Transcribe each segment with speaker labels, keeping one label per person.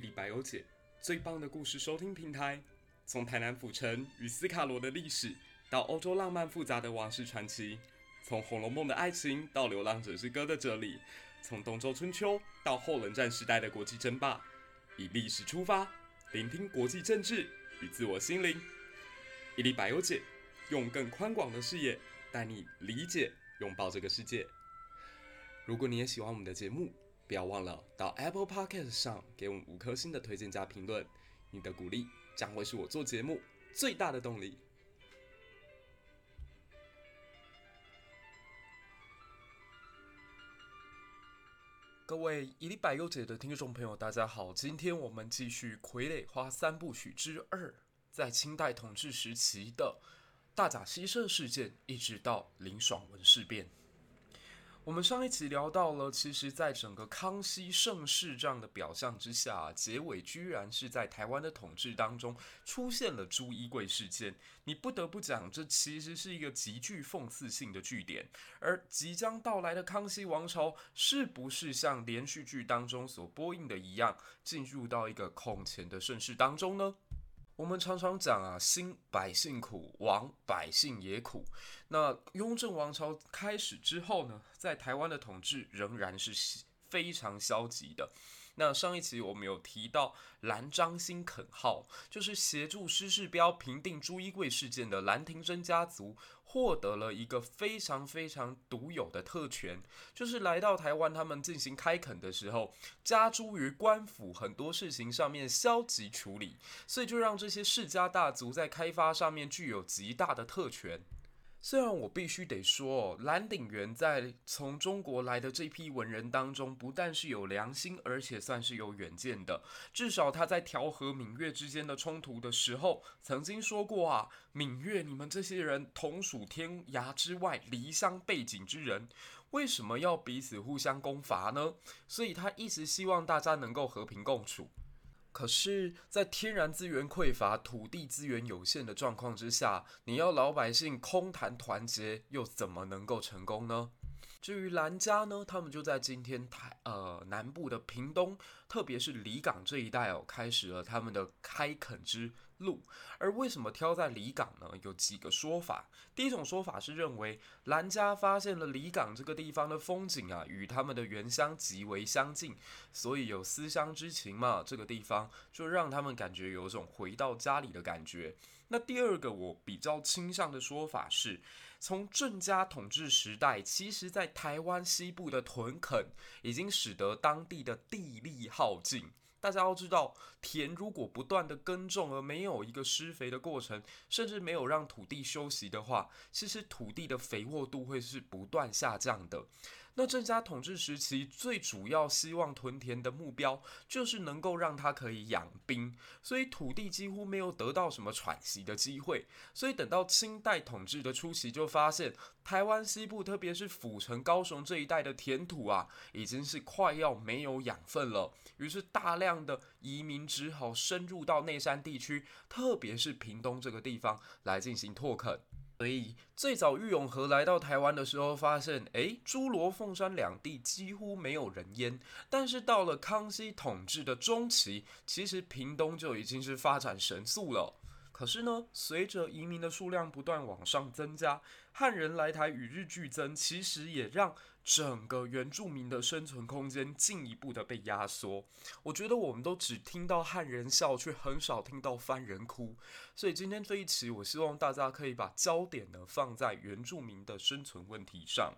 Speaker 1: 一历百忧解，最棒的故事收听平台。从台南府城与斯卡罗的历史，到欧洲浪漫复杂的王室传奇；从《红楼梦》的爱情，到《流浪者之歌》的哲理；从东周春秋到后冷战时代的国际争霸，以历史出发，聆听国际政治与自我心灵。一历百忧解，用更宽广的视野带你理解、拥抱这个世界。如果你也喜欢我们的节目，不要忘了到 Apple Podcast 上给我们五颗星的推荐加评论，你的鼓励将会是我做节目最大的动力。各位一历百忧解的听众朋友，大家好，今天我们继续《傀儡花三部曲之二》，在清代统治时期的大甲溪社事件，一直到林爽文事变。我们上一集聊到了，其实，在整个康熙盛世这样的表象之下，结尾居然是在台湾的统治当中出现了朱一贵事件。你不得不讲，这其实是一个极具讽刺性的句点。而即将到来的康熙王朝，是不是像连续剧当中所播映的一样，进入到一个空前的盛世当中呢？我们常常讲啊，兴百姓苦，亡百姓也苦。那雍正王朝开始之后呢，在台湾的统治仍然是非常消极的。那上一期我们有提到蓝章新垦号，就是协助施世标平定朱一贵事件的兰廷珍家族，获得了一个非常非常独有的特权，就是来到台湾，他们进行开垦的时候，加诸于官府很多事情上面消极处理，所以就让这些世家大族在开发上面具有极大的特权。虽然我必须得说，蓝鼎元在从中国来的这批文人当中，不但是有良心，而且算是有远见的。至少他在调和闽粤之间的冲突的时候，曾经说过啊：“闽粤，你们这些人同属天涯之外、离乡背井之人，为什么要彼此互相攻伐呢？”所以他一直希望大家能够和平共处。可是，在天然资源匮乏、土地资源有限的状况之下，你要老百姓空谈团结，又怎么能够成功呢？至于兰家呢，他们就在今天台呃南部的屏东，特别是离港这一带哦，开始了他们的开垦之路，而为什么挑在离港呢？有几个说法。第一种说法是认为兰家发现了离港这个地方的风景啊，与他们的原乡极为相近，所以有思乡之情嘛。这个地方就让他们感觉有种回到家里的感觉。那第二个我比较倾向的说法是，从郑家统治时代，其实在台湾西部的屯垦已经使得当地的地力耗尽。大家要知道，田如果不断的耕种而没有一个施肥的过程，甚至没有让土地休息的话，其实土地的肥沃度会是不断下降的。那郑家统治时期最主要希望屯田的目标，就是能够让他可以养兵，所以土地几乎没有得到什么喘息的机会。所以等到清代统治的初期，就发现台湾西部，特别是府城、高雄这一带的田土啊，已经是快要没有养分了。于是大量的移民只好深入到内山地区，特别是屏东这个地方来进行拓垦。所以最早玉永河来到台湾的时候，发现诶，诸罗凤山两地几乎没有人烟。但是到了康熙统治的中期，其实屏东就已经是发展神速了。可是呢，随着移民的数量不断往上增加，汉人来台与日俱增，其实也让整个原住民的生存空间进一步的被压缩。我觉得我们都只听到汉人笑，却很少听到番人哭。所以今天这一期，我希望大家可以把焦点呢放在原住民的生存问题上。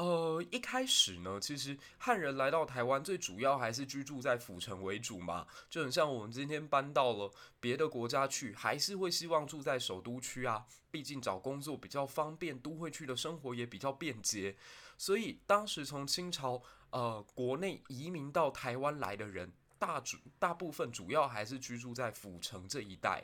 Speaker 1: 呃，一开始呢，其实汉人来到台湾，最主要还是居住在府城为主嘛，就很像我们今天搬到了别的国家去，还是会希望住在首都区啊，毕竟找工作比较方便，都会区的生活也比较便捷。所以当时从清朝呃国内移民到台湾来的人，大主大部分主要还是居住在府城这一带。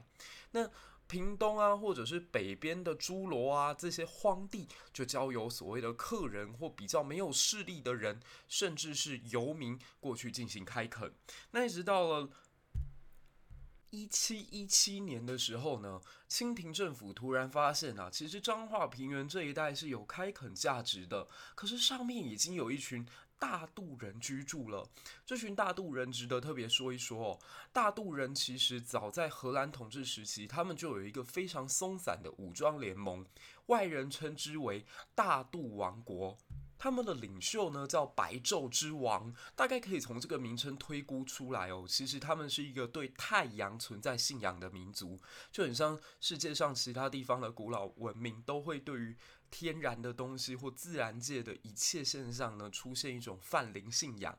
Speaker 1: 那屏东啊，或者是北边的诸罗啊，这些荒地就交由所谓的客人或比较没有势力的人，甚至是游民过去进行开垦。那一直到了一七一七年的时候呢，清廷政府突然发现啊，其实彰化平原这一带是有开垦价值的，可是上面已经有一群大肚人居住了。这群大肚人值得特别说一说哦。大肚人其实早在荷兰统治时期，他们就有一个非常松散的武装联盟，外人称之为大肚王国。他们的领袖呢叫白昼之王，大概可以从这个名称推估出来哦。其实他们是一个对太阳存在信仰的民族，就很像世界上其他地方的古老文明都会对于天然的东西或自然界的一切现象呢出现一种泛灵信仰。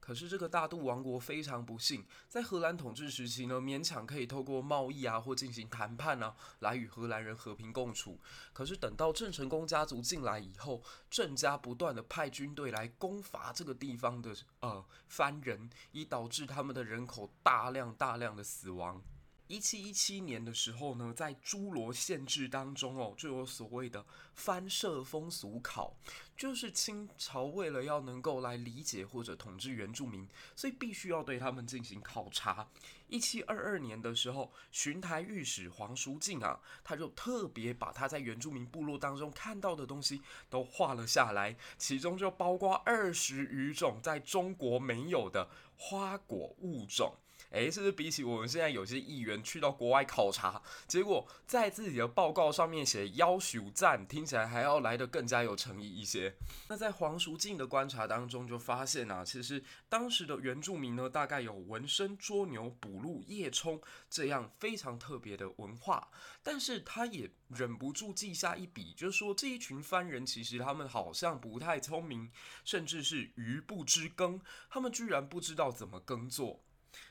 Speaker 1: 可是这个大肚王国非常不幸，在荷兰统治时期呢，勉强可以透过贸易啊或进行谈判啊，来与荷兰人和平共处。可是等到郑成功家族进来以后，郑家不断的派军队来攻伐这个地方的呃番人，以导致他们的人口大量大量的死亡。一七一七年的时候呢，在诸罗县志当中哦，就有所谓的番社风俗考，就是清朝为了要能够来理解或者统治原住民，所以必须要对他们进行考察。一七二二年的时候，巡台御史黄叔进啊，他就特别把他在原住民部落当中看到的东西都画了下来，其中就包括二十余种在中国没有的花果物种。诶，是不是比起我们现在有些议员去到国外考察，结果在自己的报告上面写“要求赞”，听起来还要来得更加有诚意一些？那在黄淑静的观察当中，就发现啊，其实当时的原住民呢，大概有纹身、捉牛、捕鹿、夜冲这样非常特别的文化，但是他也忍不住记下一笔，就是说这一群番人其实他们好像不太聪明，甚至是愚不知耕，他们居然不知道怎么耕作。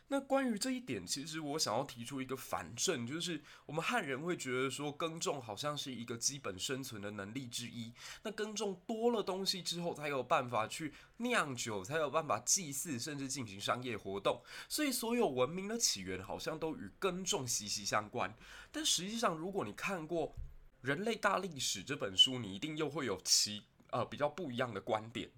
Speaker 1: 那关于这一点，其实我想要提出一个反证，就是我们汉人会觉得说耕种好像是一个基本生存的能力之一。那耕种多了东西之后，才有办法去酿酒，才有办法祭祀，甚至进行商业活动。所以，所有文明的起源好像都与耕种息息相关。但实际上，如果你看过《人类大历史》这本书，你一定又会有其呃比较不一样的观点。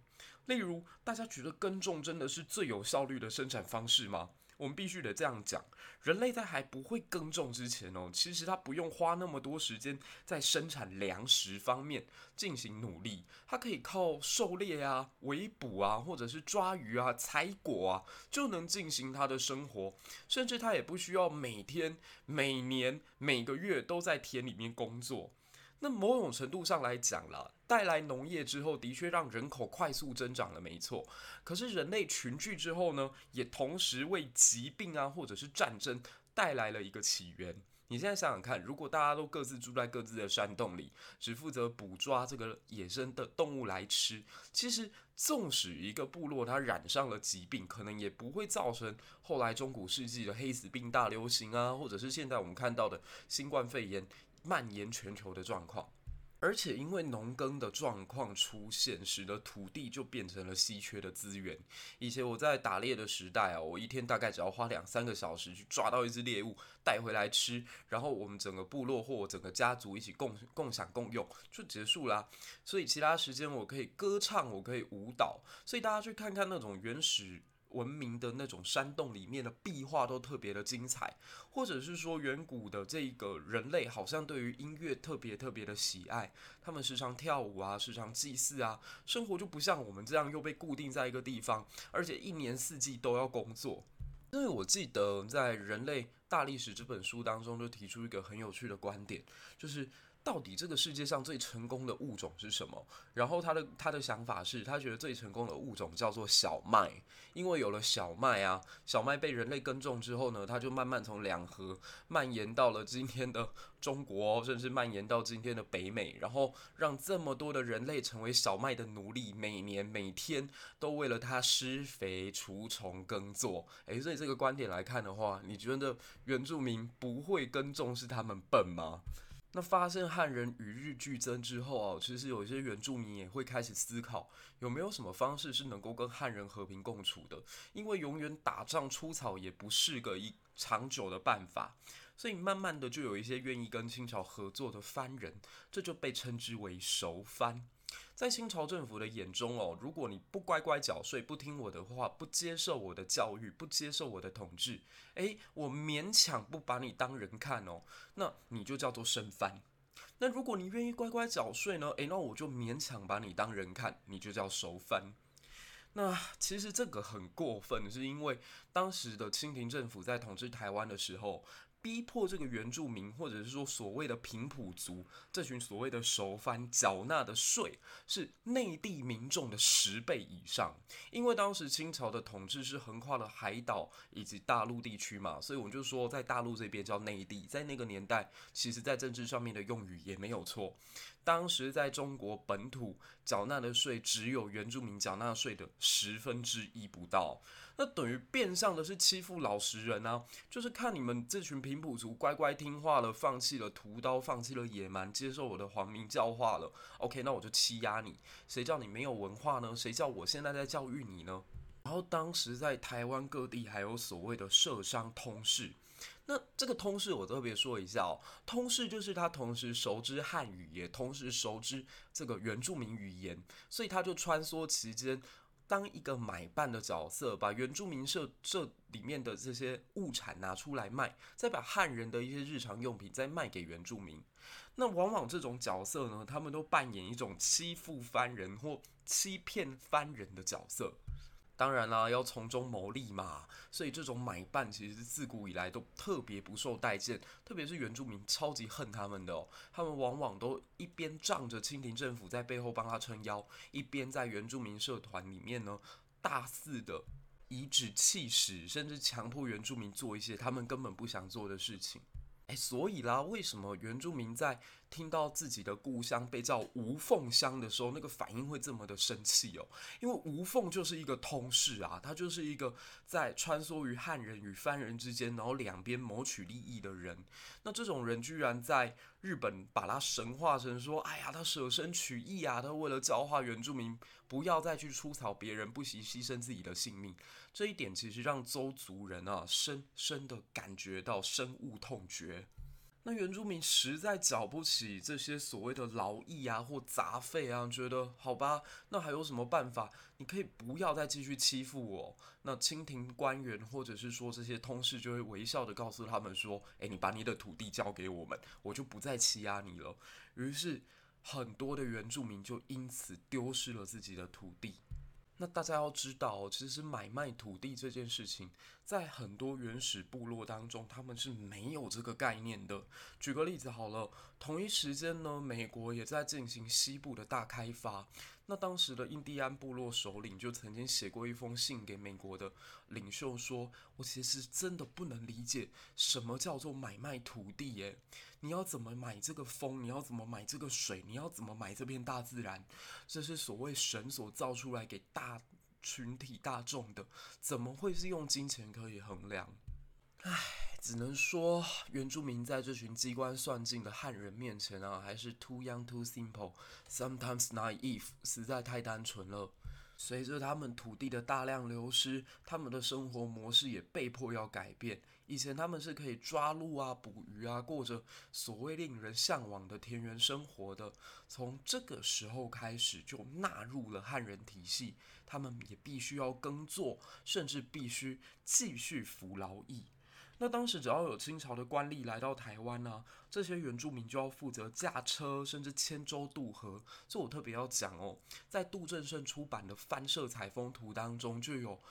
Speaker 1: 例如，大家觉得耕种真的是最有效率的生产方式吗？我们必须得这样讲，人类在还不会耕种之前哦，其实他不用花那么多时间在生产粮食方面进行努力，他可以靠狩猎啊、围捕啊，或者是抓鱼啊、采果啊，就能进行他的生活，甚至他也不需要每天、每年、每个月都在田里面工作。那某种程度上来讲啦，带来农业之后，的确让人口快速增长了，没错。可是人类群聚之后呢，也同时为疾病啊，或者是战争带来了一个起源。你现在想想看，如果大家都各自住在各自的山洞里，只负责捕抓这个野生的动物来吃，其实纵使一个部落它染上了疾病，可能也不会造成后来中古世纪的黑死病大流行啊，或者是现在我们看到的新冠肺炎。蔓延全球的状况，而且因为农耕的状况出现，使得土地就变成了稀缺的资源。以前我在打猎的时代啊，我一天大概只要花两三个小时去抓到一只猎物带回来吃，然后我们整个部落或我整个家族一起共共享共用就结束啦。所以其他时间我可以歌唱，我可以舞蹈。所以大家去看看那种原始。文明的那种山洞里面的壁画都特别的精彩，或者是说远古的这个人类好像对于音乐特别特别的喜爱，他们时常跳舞啊，时常祭祀啊，生活就不像我们这样又被固定在一个地方，而且一年四季都要工作。因为我记得在《人类大历史》这本书当中就提出一个很有趣的观点，就是。到底这个世界上最成功的物种是什么？然后他的他的想法是，他觉得最成功的物种叫做小麦，因为有了小麦啊，小麦被人类耕种之后呢，它就慢慢从两河蔓延到了今天的中国，甚至蔓延到今天的北美，然后让这么多的人类成为小麦的奴隶，每年每天都为了它施肥、除虫、耕作。诶，所以这个观点来看的话，你觉得原住民不会耕种是他们笨吗？那发现汉人与日俱增之后哦，其实有一些原住民也会开始思考，有没有什么方式是能够跟汉人和平共处的？因为永远打仗出草也不是个一长久的办法，所以慢慢的就有一些愿意跟清朝合作的藩人，这就被称之为熟藩。在清朝政府的眼中哦，如果你不乖乖缴税，不听我的话，不接受我的教育，不接受我的统治，诶，我勉强不把你当人看哦，那你就叫做生番。那如果你愿意乖乖缴税呢，诶，那我就勉强把你当人看，你就叫熟番。那其实这个很过分，是因为当时的清廷政府在统治台湾的时候。逼迫这个原住民，或者是说所谓的平埔族这群所谓的熟番缴纳的税是内地民众的十倍以上，因为当时清朝的统治是横跨了海岛以及大陆地区嘛，所以我们就说在大陆这边叫内地，在那个年代，其实在政治上面的用语也没有错。当时在中国本土缴纳的税只有原住民缴纳税的十分之一不到。那等于变相的是欺负老实人啊！就是看你们这群平埔族乖乖听话了，放弃了屠刀，放弃了野蛮，接受我的皇民教化了。OK，那我就欺压你。谁叫你没有文化呢？谁叫我现在在教育你呢？然后当时在台湾各地还有所谓的社商通事。那这个通事我特别说一下哦，通事就是他同时熟知汉语，也同时熟知这个原住民语言，所以他就穿梭其间。当一个买办的角色，把原住民社这里面的这些物产拿出来卖，再把汉人的一些日常用品再卖给原住民，那往往这种角色呢，他们都扮演一种欺负番人或欺骗番人的角色。当然啦，要从中牟利嘛，所以这种买办其实自古以来都特别不受待见，特别是原住民超级恨他们的哦，他们往往都一边仗着清廷政府在背后帮他撑腰，一边在原住民社团里面呢，大肆的颐指气使，甚至强迫原住民做一些他们根本不想做的事情。哎，所以啦，为什么原住民在听到自己的故乡被叫无缝乡的时候，那个反应会这么的生气哦？因为无缝就是一个通事啊，他就是一个在穿梭于汉人与番人之间，然后两边谋取利益的人。那这种人居然在日本把他神化成说，哎呀，他舍身取义啊，他为了教化原住民，不要再去出草别人，不惜牺牲自己的性命。这一点其实让邹族人啊深深的感觉到深恶痛绝。那原住民实在缴不起这些所谓的劳役啊或杂费啊，觉得好吧，那还有什么办法？你可以不要再继续欺负我。那清廷官员或者是说这些通事就会微笑的告诉他们说：“诶，你把你的土地交给我们，我就不再欺压你了。”于是很多的原住民就因此丢失了自己的土地。那大家要知道，其实买卖土地这件事情，在很多原始部落当中，他们是没有这个概念的。举个例子好了，同一时间呢，美国也在进行西部的大开发。那当时的印第安部落首领就曾经写过一封信给美国的领袖，说：“我其实真的不能理解什么叫做买卖土地耶？你要怎么买这个风？你要怎么买这个水？你要怎么买这片大自然？这是所谓神所造出来给大群体大众的，怎么会是用金钱可以衡量？”唉。只能说，原住民在这群机关算尽的汉人面前啊，还是 too young, too simple, sometimes naive，实在太单纯了。随着他们土地的大量流失，他们的生活模式也被迫要改变。以前他们是可以抓鹿啊、捕鱼啊，过着所谓令人向往的田园生活的。从这个时候开始，就纳入了汉人体系，他们也必须要耕作，甚至必须继续服劳役。那当时只要有清朝的官吏来到台湾呢、啊，这些原住民就要负责驾车，甚至牵舟渡河。这我特别要讲哦，在杜正胜出版的《番社采风图》当中就有。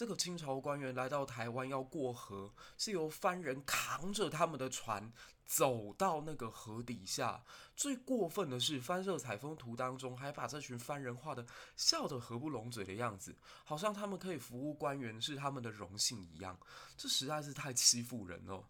Speaker 1: 这个清朝官员来到台湾要过河，是由藩人扛着他们的船走到那个河底下。最过分的是，《翻社采风图》当中还把这群藩人画的笑得合不拢嘴的样子，好像他们可以服务官员是他们的荣幸一样。这实在是太欺负人了。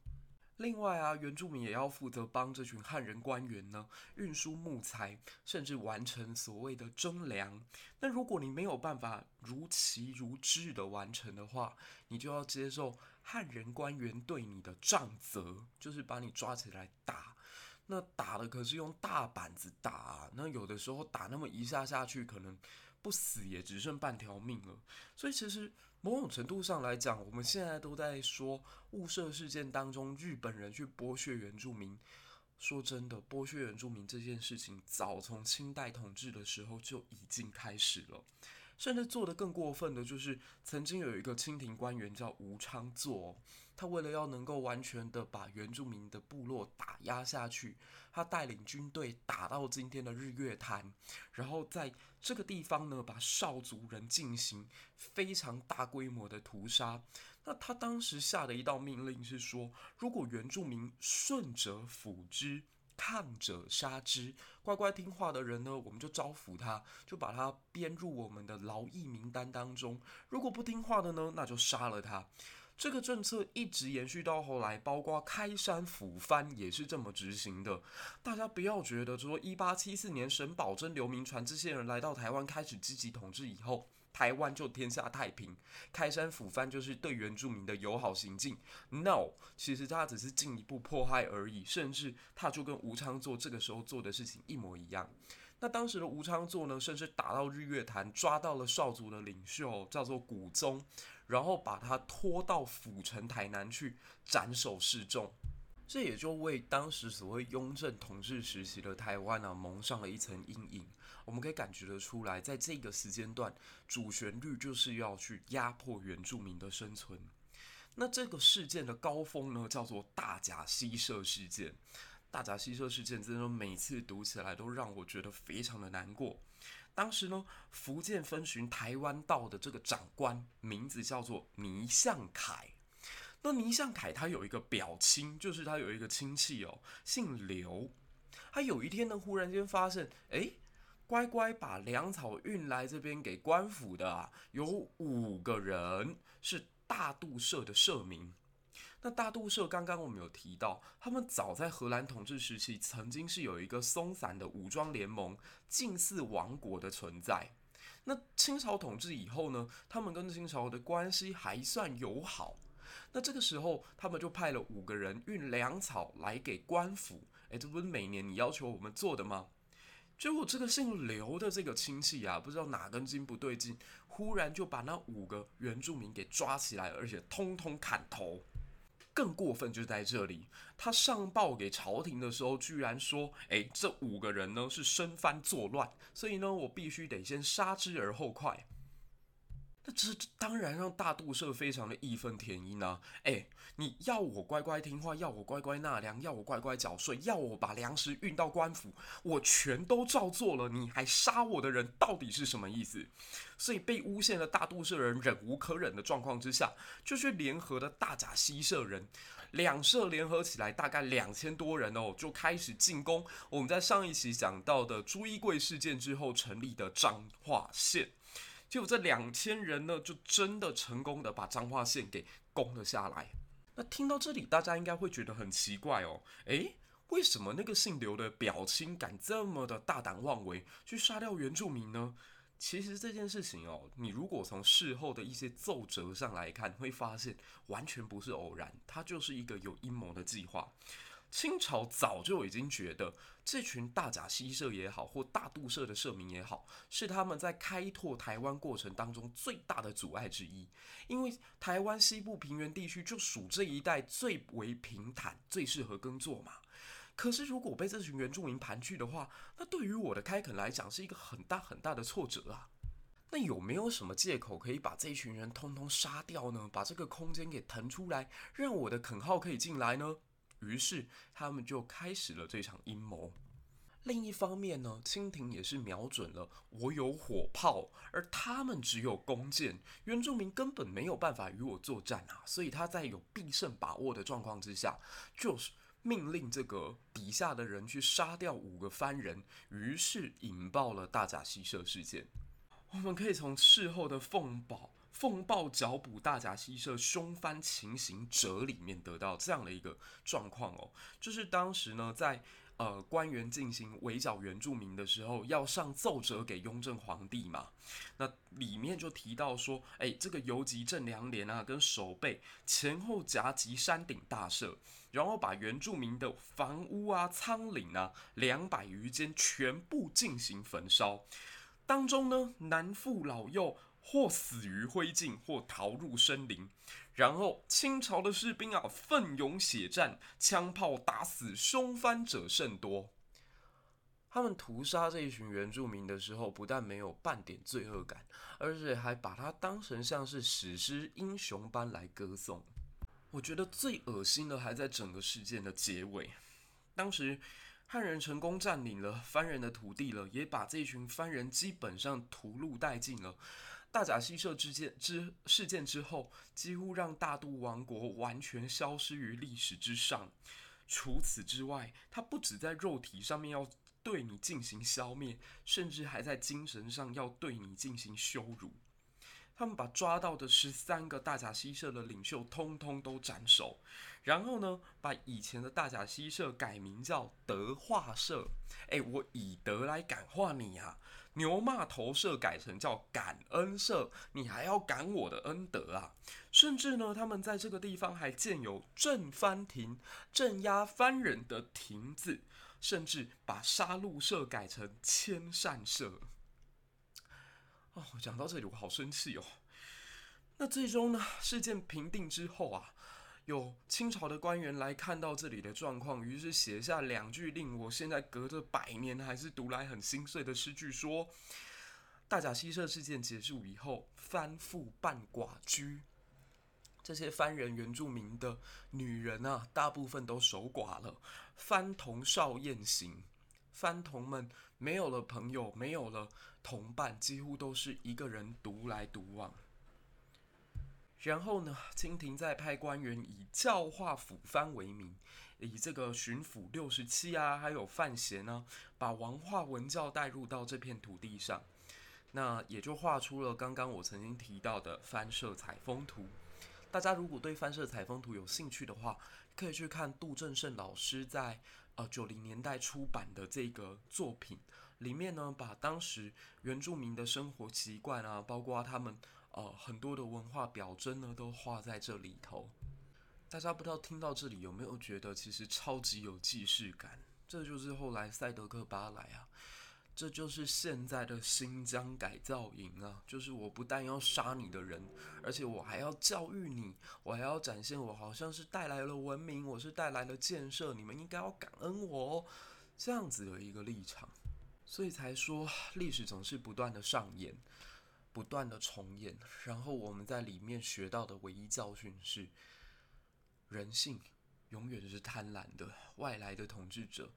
Speaker 1: 另外啊，原住民也要负责帮这群汉人官员呢运输木材，甚至完成所谓的征粮。那如果你没有办法如期如质的完成的话，你就要接受汉人官员对你的杖责，就是把你抓起来打。那打的可是用大板子打啊，那有的时候打那么一下下去，可能不死也只剩半条命了。所以其实。某种程度上来讲，我们现在都在说雾社事件当中日本人去剥削原住民。说真的，剥削原住民这件事情，早从清代统治的时候就已经开始了。甚至做得更过分的，就是曾经有一个清廷官员叫吴昌祚，他为了要能够完全的把原住民的部落打压下去，他带领军队打到今天的日月潭，然后在这个地方呢，把少族人进行非常大规模的屠杀。那他当时下的一道命令是说，如果原住民顺者抚之。抗者杀之，乖乖听话的人呢，我们就招抚他，就把他编入我们的劳役名单当中。如果不听话的呢，那就杀了他。这个政策一直延续到后来，包括开山抚番也是这么执行的。大家不要觉得说，一八七四年沈葆桢、刘铭传这些人来到台湾开始积极统治以后。台湾就天下太平，开山抚番就是对原住民的友好行径。No，其实他只是进一步迫害而已，甚至他就跟吴昌祚这个时候做的事情一模一样。那当时的吴昌祚呢，甚至打到日月潭，抓到了少族的领袖叫做古宗，然后把他拖到府城台南去斩首示众。这也就为当时所谓雍正统治时期的台湾啊蒙上了一层阴影。我们可以感觉得出来，在这个时间段，主旋律就是要去压迫原住民的生存。那这个事件的高峰呢，叫做大甲溪社事件。大甲溪社事件真的每次读起来都让我觉得非常的难过。当时呢，福建分巡台湾道的这个长官名字叫做倪相凯。那倪相凯他有一个表亲，就是他有一个亲戚哦，姓刘。他有一天呢，忽然间发现，哎，乖乖把粮草运来这边给官府的啊，有五个人是大肚社的社民。那大肚社刚刚我们有提到，他们早在荷兰统治时期，曾经是有一个松散的武装联盟，近似王国的存在。那清朝统治以后呢，他们跟清朝的关系还算友好。那这个时候，他们就派了五个人运粮草来给官府。诶，这不是每年你要求我们做的吗？结果这个姓刘的这个亲戚啊，不知道哪根筋不对劲，忽然就把那五个原住民给抓起来，而且通通砍头。更过分就在这里，他上报给朝廷的时候，居然说：“诶，这五个人呢是生番作乱，所以呢，我必须得先杀之而后快。”那这当然让大杜社非常的义愤填膺啊！哎，你要我乖乖听话，要我乖乖纳粮，要我乖乖缴税，要我把粮食运到官府，我全都照做了，你还杀我的人到底是什么意思？所以被诬陷的大肚社人忍无可忍的状况之下，就去联合的大甲西社人，两社联合起来大概两千多人哦，就开始进攻我们在上一期讲到的朱一贵事件之后成立的彰化县。结果这两千人呢，就真的成功的把彰化县给攻了下来。那听到这里，大家应该会觉得很奇怪哦，诶，为什么那个姓刘的表亲敢这么的大胆妄为，去杀掉原住民呢？其实这件事情哦，你如果从事后的一些奏折上来看，会发现完全不是偶然，它就是一个有阴谋的计划。清朝早就已经觉得，这群大甲溪社也好，或大肚社的社民也好，是他们在开拓台湾过程当中最大的阻碍之一。因为台湾西部平原地区就属这一带最为平坦，最适合耕作嘛。可是如果被这群原住民盘踞的话，那对于我的开垦来讲是一个很大很大的挫折啊。那有没有什么借口可以把这群人通通杀掉呢？把这个空间给腾出来，让我的垦号可以进来呢？于是他们就开始了这场阴谋。另一方面呢，清廷也是瞄准了我有火炮，而他们只有弓箭，原住民根本没有办法与我作战啊！所以他在有必胜把握的状况之下，就是命令这个底下的人去杀掉五个番人，于是引爆了大甲溪社事件。我们可以从事后的凤宝。奉报剿捕大甲溪社凶番情形者里面得到这样的一个状况哦，就是当时呢，在呃官员进行围剿原住民的时候，要上奏折给雍正皇帝嘛，那里面就提到说，哎，这个游击正良连啊，跟守备前后夹击山顶大社，然后把原住民的房屋啊、仓廩啊两百余间全部进行焚烧，当中呢，男妇老幼。或死于灰烬，或逃入森林。然后清朝的士兵啊，奋勇血战，枪炮打死凶番者甚多。他们屠杀这一群原住民的时候，不但没有半点罪恶感，而且还把它当成像是史诗英雄般来歌颂。我觉得最恶心的还在整个事件的结尾。当时汉人成功占领了番人的土地了，也把这群番人基本上屠戮殆尽了。大甲溪社之件之事件之后，几乎让大肚王国完全消失于历史之上。除此之外，他不止在肉体上面要对你进行消灭，甚至还在精神上要对你进行羞辱。他们把抓到的十三个大甲溪社的领袖通通都斩首，然后呢，把以前的大甲溪社改名叫德化社。哎，我以德来感化你啊！牛骂头社改成叫感恩社，你还要感我的恩德啊！甚至呢，他们在这个地方还建有镇番亭，镇压番人的亭子。甚至把杀戮社改成千善社。哦，讲到这里我好生气哦。那最终呢，事件平定之后啊，有清朝的官员来看到这里的状况，于是写下两句令我现在隔着百年还是读来很心碎的诗句，说：大甲溪社事件结束以后，番妇半寡居。这些番人原住民的女人啊，大部分都守寡了。番童少厌行，番童们没有了朋友，没有了同伴，几乎都是一个人独来独往。然后呢，清廷再派官员以教化府藩为名，以这个巡抚六十七啊，还有范闲呢，把王化文教带入到这片土地上，那也就画出了刚刚我曾经提到的番社采风图。大家如果对番社采风图有兴趣的话，可以去看杜正胜老师在呃九零年代出版的这个作品，里面呢，把当时原住民的生活习惯啊，包括他们呃很多的文化表征呢，都画在这里头。大家不知道听到这里有没有觉得其实超级有既视感？这就是后来赛德克巴莱啊。这就是现在的新疆改造营啊！就是我不但要杀你的人，而且我还要教育你，我还要展现我好像是带来了文明，我是带来了建设，你们应该要感恩我哦，这样子的一个立场，所以才说历史总是不断的上演，不断的重演，然后我们在里面学到的唯一教训是，人性永远是贪婪的，外来的统治者。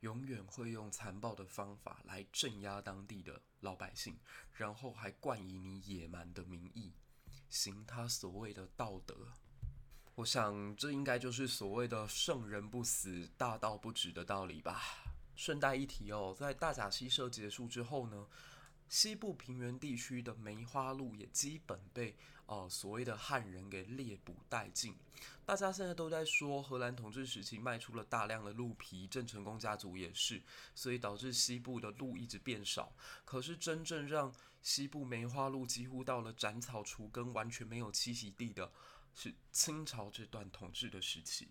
Speaker 1: 永远会用残暴的方法来镇压当地的老百姓，然后还冠以你野蛮的名义，行他所谓的道德。我想，这应该就是所谓的“圣人不死，大道不止”的道理吧。顺带一提哦，在大甲溪社结束之后呢，西部平原地区的梅花鹿也基本被呃所谓的汉人给猎捕殆尽。大家现在都在说荷兰统治时期卖出了大量的鹿皮，郑成功家族也是，所以导致西部的鹿一直变少。可是真正让西部梅花鹿几乎到了斩草除根、完全没有栖息地的，是清朝这段统治的时期。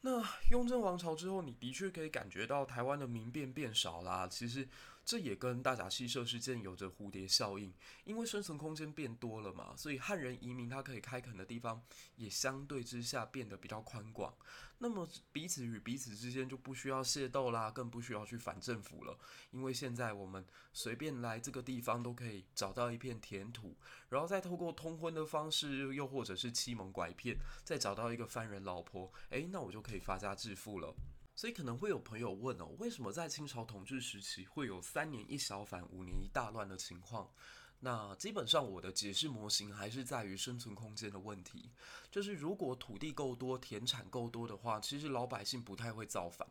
Speaker 1: 那雍正王朝之后，你的确可以感觉到台湾的民变变少啦。其实。这也跟大甲溪社事件有着蝴蝶效应，因为生存空间变多了嘛，所以汉人移民他可以开垦的地方也相对之下变得比较宽广。那么彼此与彼此之间就不需要械斗啦，更不需要去反政府了，因为现在我们随便来这个地方都可以找到一片田土，然后再透过通婚的方式，又或者是欺蒙拐骗，再找到一个番人老婆，诶，那我就可以发家致富了。所以可能会有朋友问哦，为什么在清朝统治时期会有三年一小反、五年一大乱的情况？那基本上我的解释模型还是在于生存空间的问题，就是如果土地够多、田产够多的话，其实老百姓不太会造反。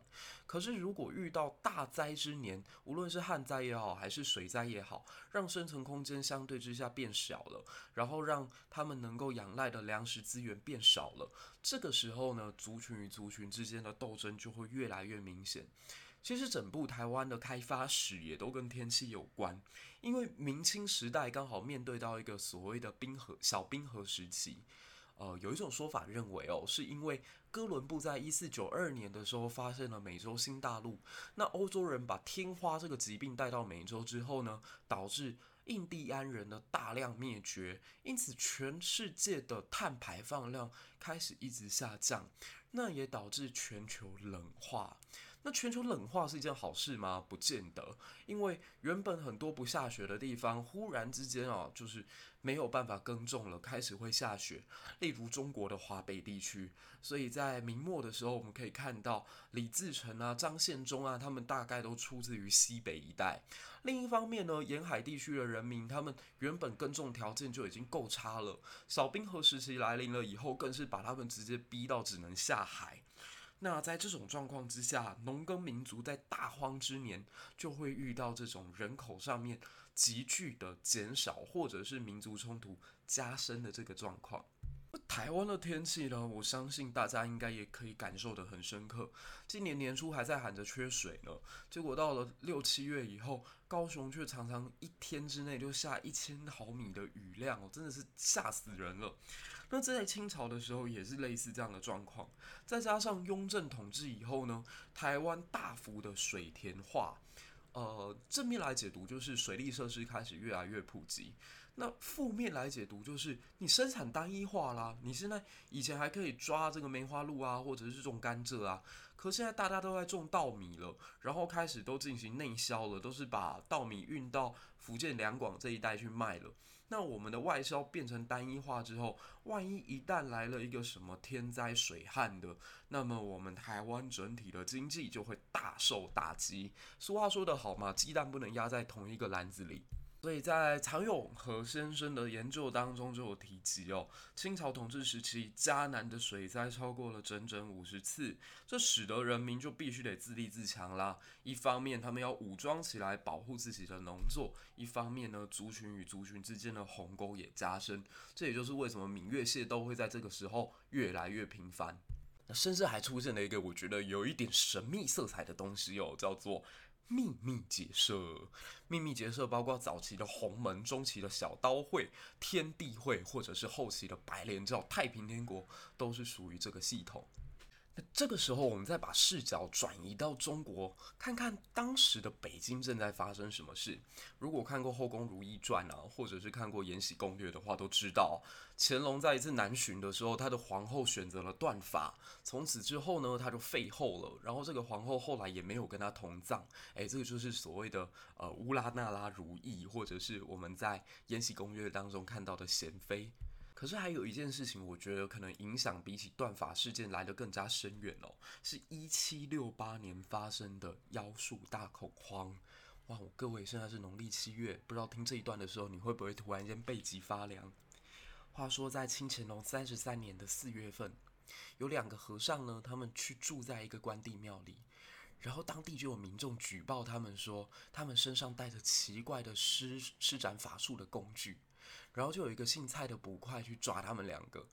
Speaker 1: 可是如果遇到大灾之年，无论是旱灾也好，还是水灾也好，让生存空间相对之下变小了，然后让他们能够仰赖的粮食资源变少了，这个时候呢，族群与族群之间的斗争就会越来越明显。其实整部台湾的开发史也都跟天气有关，因为明清时代刚好面对到一个所谓的冰河小冰河时期。呃，有一种说法认为哦，是因为哥伦布在一四九二年的时候发现了美洲新大陆，那欧洲人把天花这个疾病带到美洲之后呢，导致印第安人的大量灭绝，因此全世界的碳排放量开始一直下降，那也导致全球冷化。那全球冷化是一件好事吗？不见得，因为原本很多不下雪的地方，忽然之间啊，就是没有办法耕种了，开始会下雪。例如中国的华北地区，所以在明末的时候，我们可以看到李自成啊、张献忠啊，他们大概都出自于西北一带。另一方面呢，沿海地区的人民，他们原本耕种条件就已经够差了，小冰河时期来临了以后，更是把他们直接逼到只能下海。那在这种状况之下，农耕民族在大荒之年就会遇到这种人口上面急剧的减少，或者是民族冲突加深的这个状况。台湾的天气呢，我相信大家应该也可以感受得很深刻。今年年初还在喊着缺水呢，结果到了六七月以后，高雄却常常一天之内就下一千毫米的雨量，真的是吓死人了。那这在清朝的时候也是类似这样的状况，再加上雍正统治以后呢，台湾大幅的水田化，呃，正面来解读就是水利设施开始越来越普及。那负面来解读就是你生产单一化啦，你现在以前还可以抓这个梅花鹿啊，或者是种甘蔗啊，可现在大家都在种稻米了，然后开始都进行内销了，都是把稻米运到福建两广这一带去卖了。那我们的外销变成单一化之后，万一一旦来了一个什么天灾水旱的，那么我们台湾整体的经济就会大受打击。俗话说得好嘛，鸡蛋不能压在同一个篮子里。所以在常永和先生的研究当中就有提及哦，清朝统治时期嘉南的水灾超过了整整五十次，这使得人民就必须得自立自强啦。一方面他们要武装起来保护自己的农作，一方面呢，族群与族群之间的鸿沟也加深。这也就是为什么闽粤械斗会在这个时候越来越频繁。那甚至还出现了一个我觉得有一点神秘色彩的东西哦，叫做。秘密结社，秘密结社包括早期的洪门、中期的小刀会、天地会，或者是后期的白莲教、太平天国，都是属于这个系统。这个时候，我们再把视角转移到中国，看看当时的北京正在发生什么事。如果看过《后宫如懿传》啊，或者是看过《延禧攻略》的话，都知道乾隆在一次南巡的时候，他的皇后选择了断发，从此之后呢，他就废后了。然后这个皇后后来也没有跟他同葬。诶，这个就是所谓的呃乌拉那拉如意，或者是我们在《延禧攻略》当中看到的贤妃。可是还有一件事情，我觉得可能影响比起断法事件来得更加深远哦，是一七六八年发生的妖术大恐慌。哇，各位现在是农历七月，不知道听这一段的时候，你会不会突然间背脊发凉？话说在清乾隆三十三年的四月份，有两个和尚呢，他们去住在一个关帝庙里，然后当地就有民众举报他们说，他们身上带着奇怪的施施展法术的工具。然后就有一个姓蔡的捕快去抓他们两个，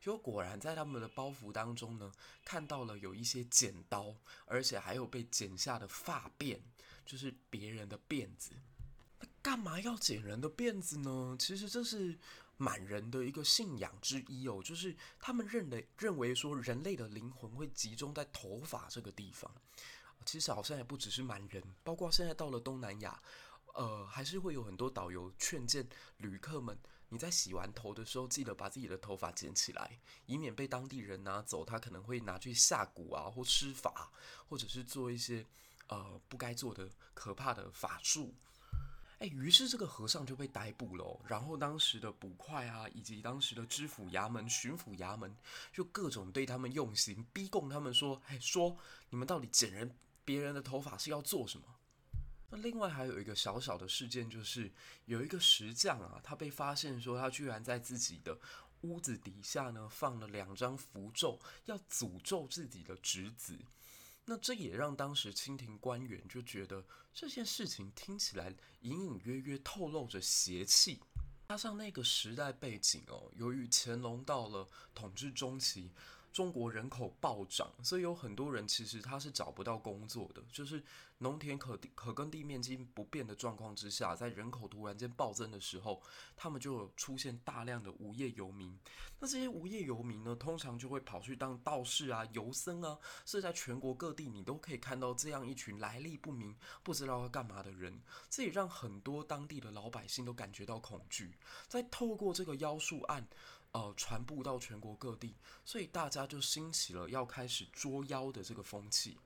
Speaker 1: 就果然在他们的包袱当中呢，看到了有一些剪刀，而且还有被剪下的发辫，就是别人的辫子。那干嘛要剪人的辫子呢？其实这是满人的一个信仰之一哦，就是他们认为认为说人类的灵魂会集中在头发这个地方。其实好像也不只是满人，包括现在到了东南亚。呃，还是会有很多导游劝诫旅客们，你在洗完头的时候，记得把自己的头发剪起来，以免被当地人拿走。他可能会拿去下蛊啊，或施法，或者是做一些呃不该做的可怕的法术。哎，于是这个和尚就被逮捕了。然后当时的捕快啊，以及当时的知府衙门、巡抚衙门，就各种对他们用刑，逼供他们说：“哎，说你们到底剪人别人的头发是要做什么？”那另外还有一个小小的事件，就是有一个石匠啊，他被发现说他居然在自己的屋子底下呢放了两张符咒，要诅咒自己的侄子。那这也让当时清廷官员就觉得这件事情听起来隐隐约约透露着邪气，加上那个时代背景哦，由于乾隆到了统治中期。中国人口暴涨，所以有很多人其实他是找不到工作的。就是农田可可耕地面积不变的状况之下，在人口突然间暴增的时候，他们就有出现大量的无业游民。那这些无业游民呢，通常就会跑去当道士啊、游僧啊，是在全国各地你都可以看到这样一群来历不明、不知道要干嘛的人。这也让很多当地的老百姓都感觉到恐惧。在透过这个妖术案。呃，传播到全国各地，所以大家就兴起了要开始捉妖的这个风气。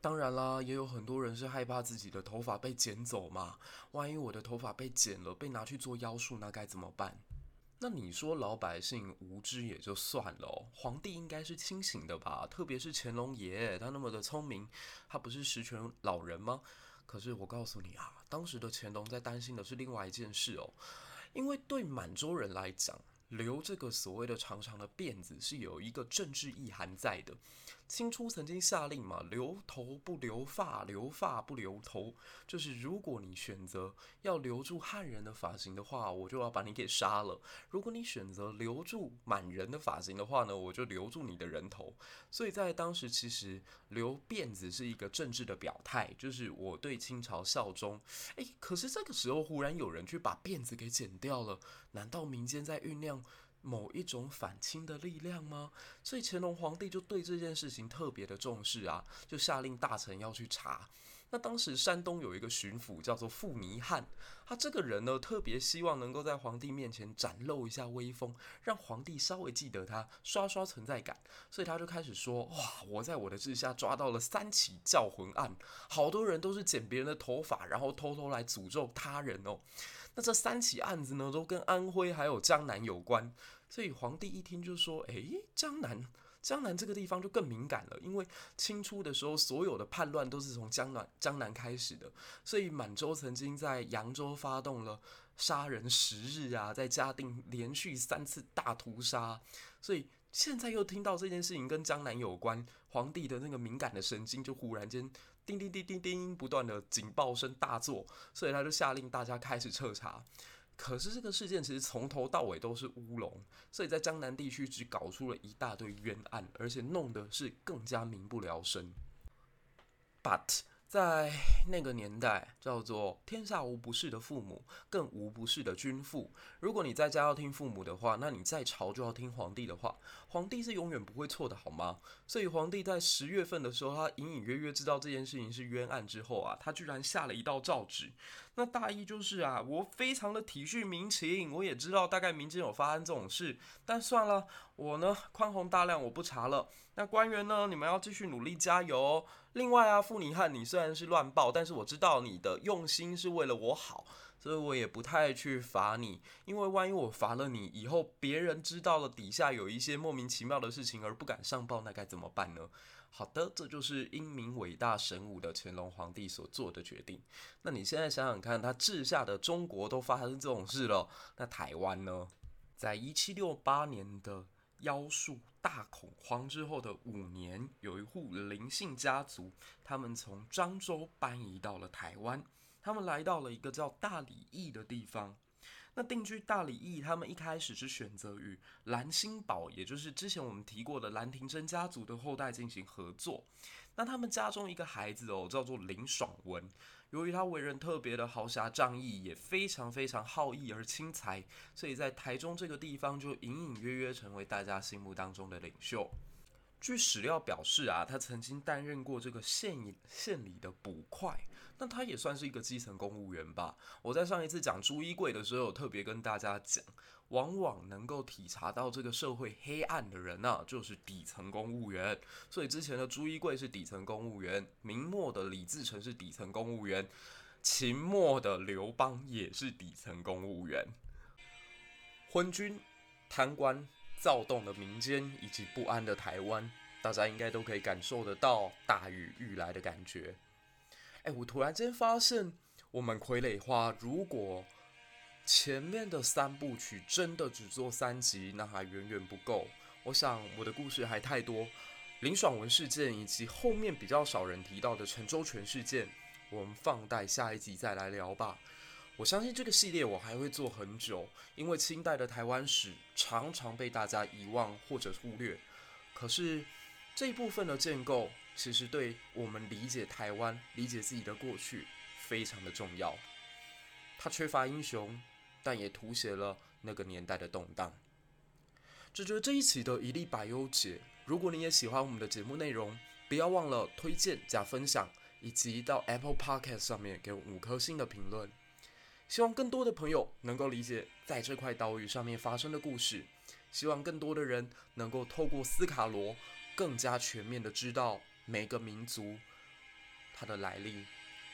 Speaker 1: 当然啦，也有很多人是害怕自己的头发被剪走嘛。万一我的头发被剪了，被拿去做妖术，那该怎么办？那你说老百姓无知也就算了，皇帝应该是清醒的吧？特别是乾隆爷，他那么的聪明，他不是十全老人吗？可是我告诉你啊，当时的乾隆在担心的是另外一件事哦，因为对满洲人来讲，留这个所谓的长长的辫子是有一个政治意涵在的。清初曾经下令嘛，留头不留发，留发不留头，就是如果你选择要留住汉人的发型的话，我就要把你给杀了；如果你选择留住满人的发型的话呢，我就留住你的人头。所以在当时，其实留辫子是一个政治的表态，就是我对清朝效忠。诶，可是这个时候忽然有人去把辫子给剪掉了，难道民间在酝酿某一种反清的力量吗？所以乾隆皇帝就对这件事情特别的重视啊，就下令大臣要去查。那当时山东有一个巡抚叫做傅尼汉，他这个人呢，特别希望能够在皇帝面前展露一下威风，让皇帝稍微记得他，刷刷存在感。所以他就开始说：哇，我在我的治下抓到了三起教魂案，好多人都是剪别人的头发，然后偷偷来诅咒他人哦。那这三起案子呢，都跟安徽还有江南有关。所以皇帝一听就说：“哎，江南，江南这个地方就更敏感了，因为清初的时候，所有的叛乱都是从江南江南开始的。所以满洲曾经在扬州发动了杀人十日啊，在嘉定连续三次大屠杀。所以现在又听到这件事情跟江南有关，皇帝的那个敏感的神经就忽然间叮叮叮叮叮不断的警报声大作，所以他就下令大家开始彻查。”可是这个事件其实从头到尾都是乌龙，所以在江南地区只搞出了一大堆冤案，而且弄得是更加民不聊生。But 在那个年代，叫做天下无不是的父母，更无不是的君父。如果你在家要听父母的话，那你在朝就要听皇帝的话。皇帝是永远不会错的，好吗？所以皇帝在十月份的时候，他隐隐约约知道这件事情是冤案之后啊，他居然下了一道诏旨。那大意就是啊，我非常的体恤民情，我也知道大概民间有发生这种事，但算了，我呢宽宏大量，我不查了。那官员呢，你们要继续努力加油。另外啊，傅尼汉，你虽然是乱报，但是我知道你的用心是为了我好，所以我也不太去罚你，因为万一我罚了你，以后别人知道了底下有一些莫名其妙的事情而不敢上报，那该怎么办呢？好的，这就是英明伟大神武的乾隆皇帝所做的决定。那你现在想想看，他治下的中国都发生这种事了，那台湾呢？在一七六八年的妖术大恐慌之后的五年，有一户林姓家族，他们从漳州搬移到了台湾。他们来到了一个叫大理驿的地方。那定居大理驿，他们一开始是选择与兰心堡，也就是之前我们提过的兰亭真家族的后代进行合作。那他们家中一个孩子哦，叫做林爽文。由于他为人特别的豪侠仗义，也非常非常好义而轻财，所以在台中这个地方就隐隐约约成为大家心目当中的领袖。据史料表示啊，他曾经担任过这个县里县里的捕快，那他也算是一个基层公务员吧。我在上一次讲朱一贵的时候，特别跟大家讲，往往能够体察到这个社会黑暗的人啊，就是底层公务员。所以之前的朱一贵是底层公务员，明末的李自成是底层公务员，秦末的刘邦也是底层公务员，昏君、贪官。躁动的民间以及不安的台湾，大家应该都可以感受得到大雨欲来的感觉。哎，我突然间发现，我们傀儡花如果前面的三部曲真的只做三集，那还远远不够。我想我的故事还太多，林爽文事件以及后面比较少人提到的陈周全事件，我们放待下一集再来聊吧。我相信这个系列我还会做很久，因为清代的台湾史常常被大家遗忘或者忽略。可是这一部分的建构，其实对我们理解台湾、理解自己的过去非常的重要。它缺乏英雄，但也凸显了那个年代的动荡。这就是这一期的一例百忧解。如果你也喜欢我们的节目内容，不要忘了推荐加分享，以及到 Apple Podcast 上面给我五颗星的评论。希望更多的朋友能够理解在这块岛屿上面发生的故事，希望更多的人能够透过斯卡罗，更加全面的知道每个民族它的来历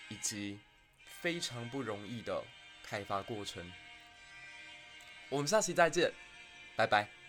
Speaker 1: 以及非常不容易的开发过程。我们下期再见，拜拜。